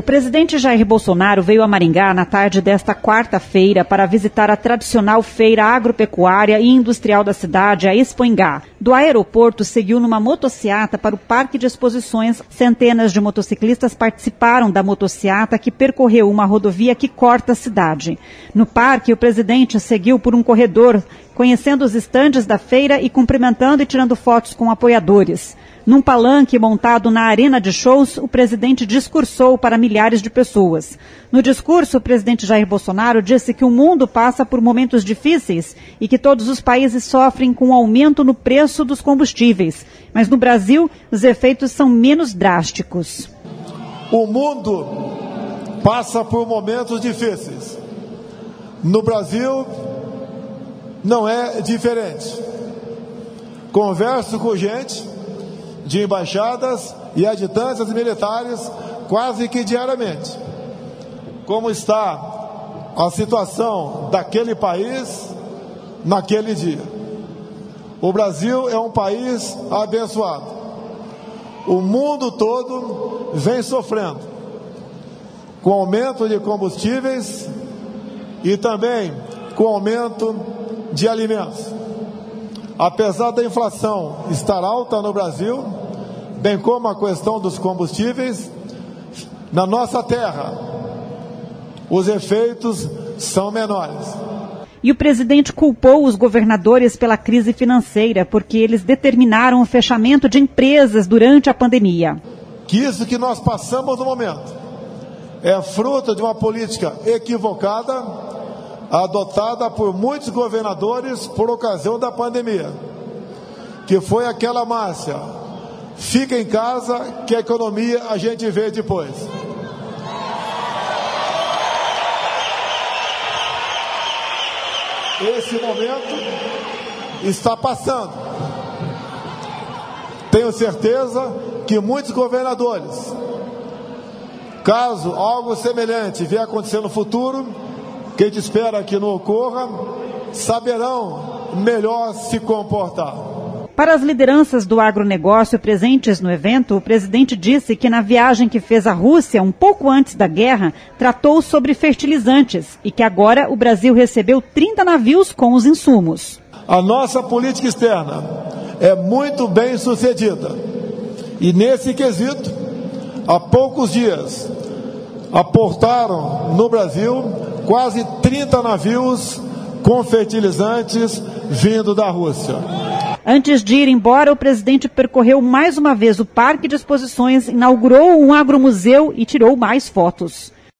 O presidente Jair Bolsonaro veio a Maringá na tarde desta quarta-feira para visitar a tradicional feira agropecuária e industrial da cidade, a Expoingá. Do aeroporto, seguiu numa motociata para o Parque de Exposições. Centenas de motociclistas participaram da motociata que percorreu uma rodovia que corta a cidade. No parque, o presidente seguiu por um corredor, conhecendo os estandes da feira e cumprimentando e tirando fotos com apoiadores. Num palanque montado na arena de shows, o presidente discursou para milhares de pessoas. No discurso, o presidente Jair Bolsonaro disse que o mundo passa por momentos difíceis e que todos os países sofrem com o aumento no preço dos combustíveis. Mas no Brasil, os efeitos são menos drásticos. O mundo passa por momentos difíceis. No Brasil, não é diferente. Converso com gente de embaixadas e adjutâncias militares quase que diariamente. Como está a situação daquele país naquele dia? O Brasil é um país abençoado. O mundo todo vem sofrendo com aumento de combustíveis e também com aumento de alimentos. Apesar da inflação estar alta no Brasil, bem como a questão dos combustíveis, na nossa terra, os efeitos são menores. E o presidente culpou os governadores pela crise financeira, porque eles determinaram o fechamento de empresas durante a pandemia. Que isso que nós passamos no momento é fruto de uma política equivocada adotada por muitos governadores por ocasião da pandemia, que foi aquela márcia Fica em casa que a economia a gente vê depois. Esse momento está passando. Tenho certeza que muitos governadores, caso algo semelhante vier acontecer no futuro, que espera que não ocorra, saberão melhor se comportar. Para as lideranças do agronegócio presentes no evento, o presidente disse que na viagem que fez à Rússia um pouco antes da guerra, tratou sobre fertilizantes e que agora o Brasil recebeu 30 navios com os insumos. A nossa política externa é muito bem sucedida. E nesse quesito, há poucos dias, aportaram no Brasil quase 30 navios com fertilizantes vindo da Rússia. Antes de ir embora, o presidente percorreu mais uma vez o parque de exposições, inaugurou um agromuseu e tirou mais fotos.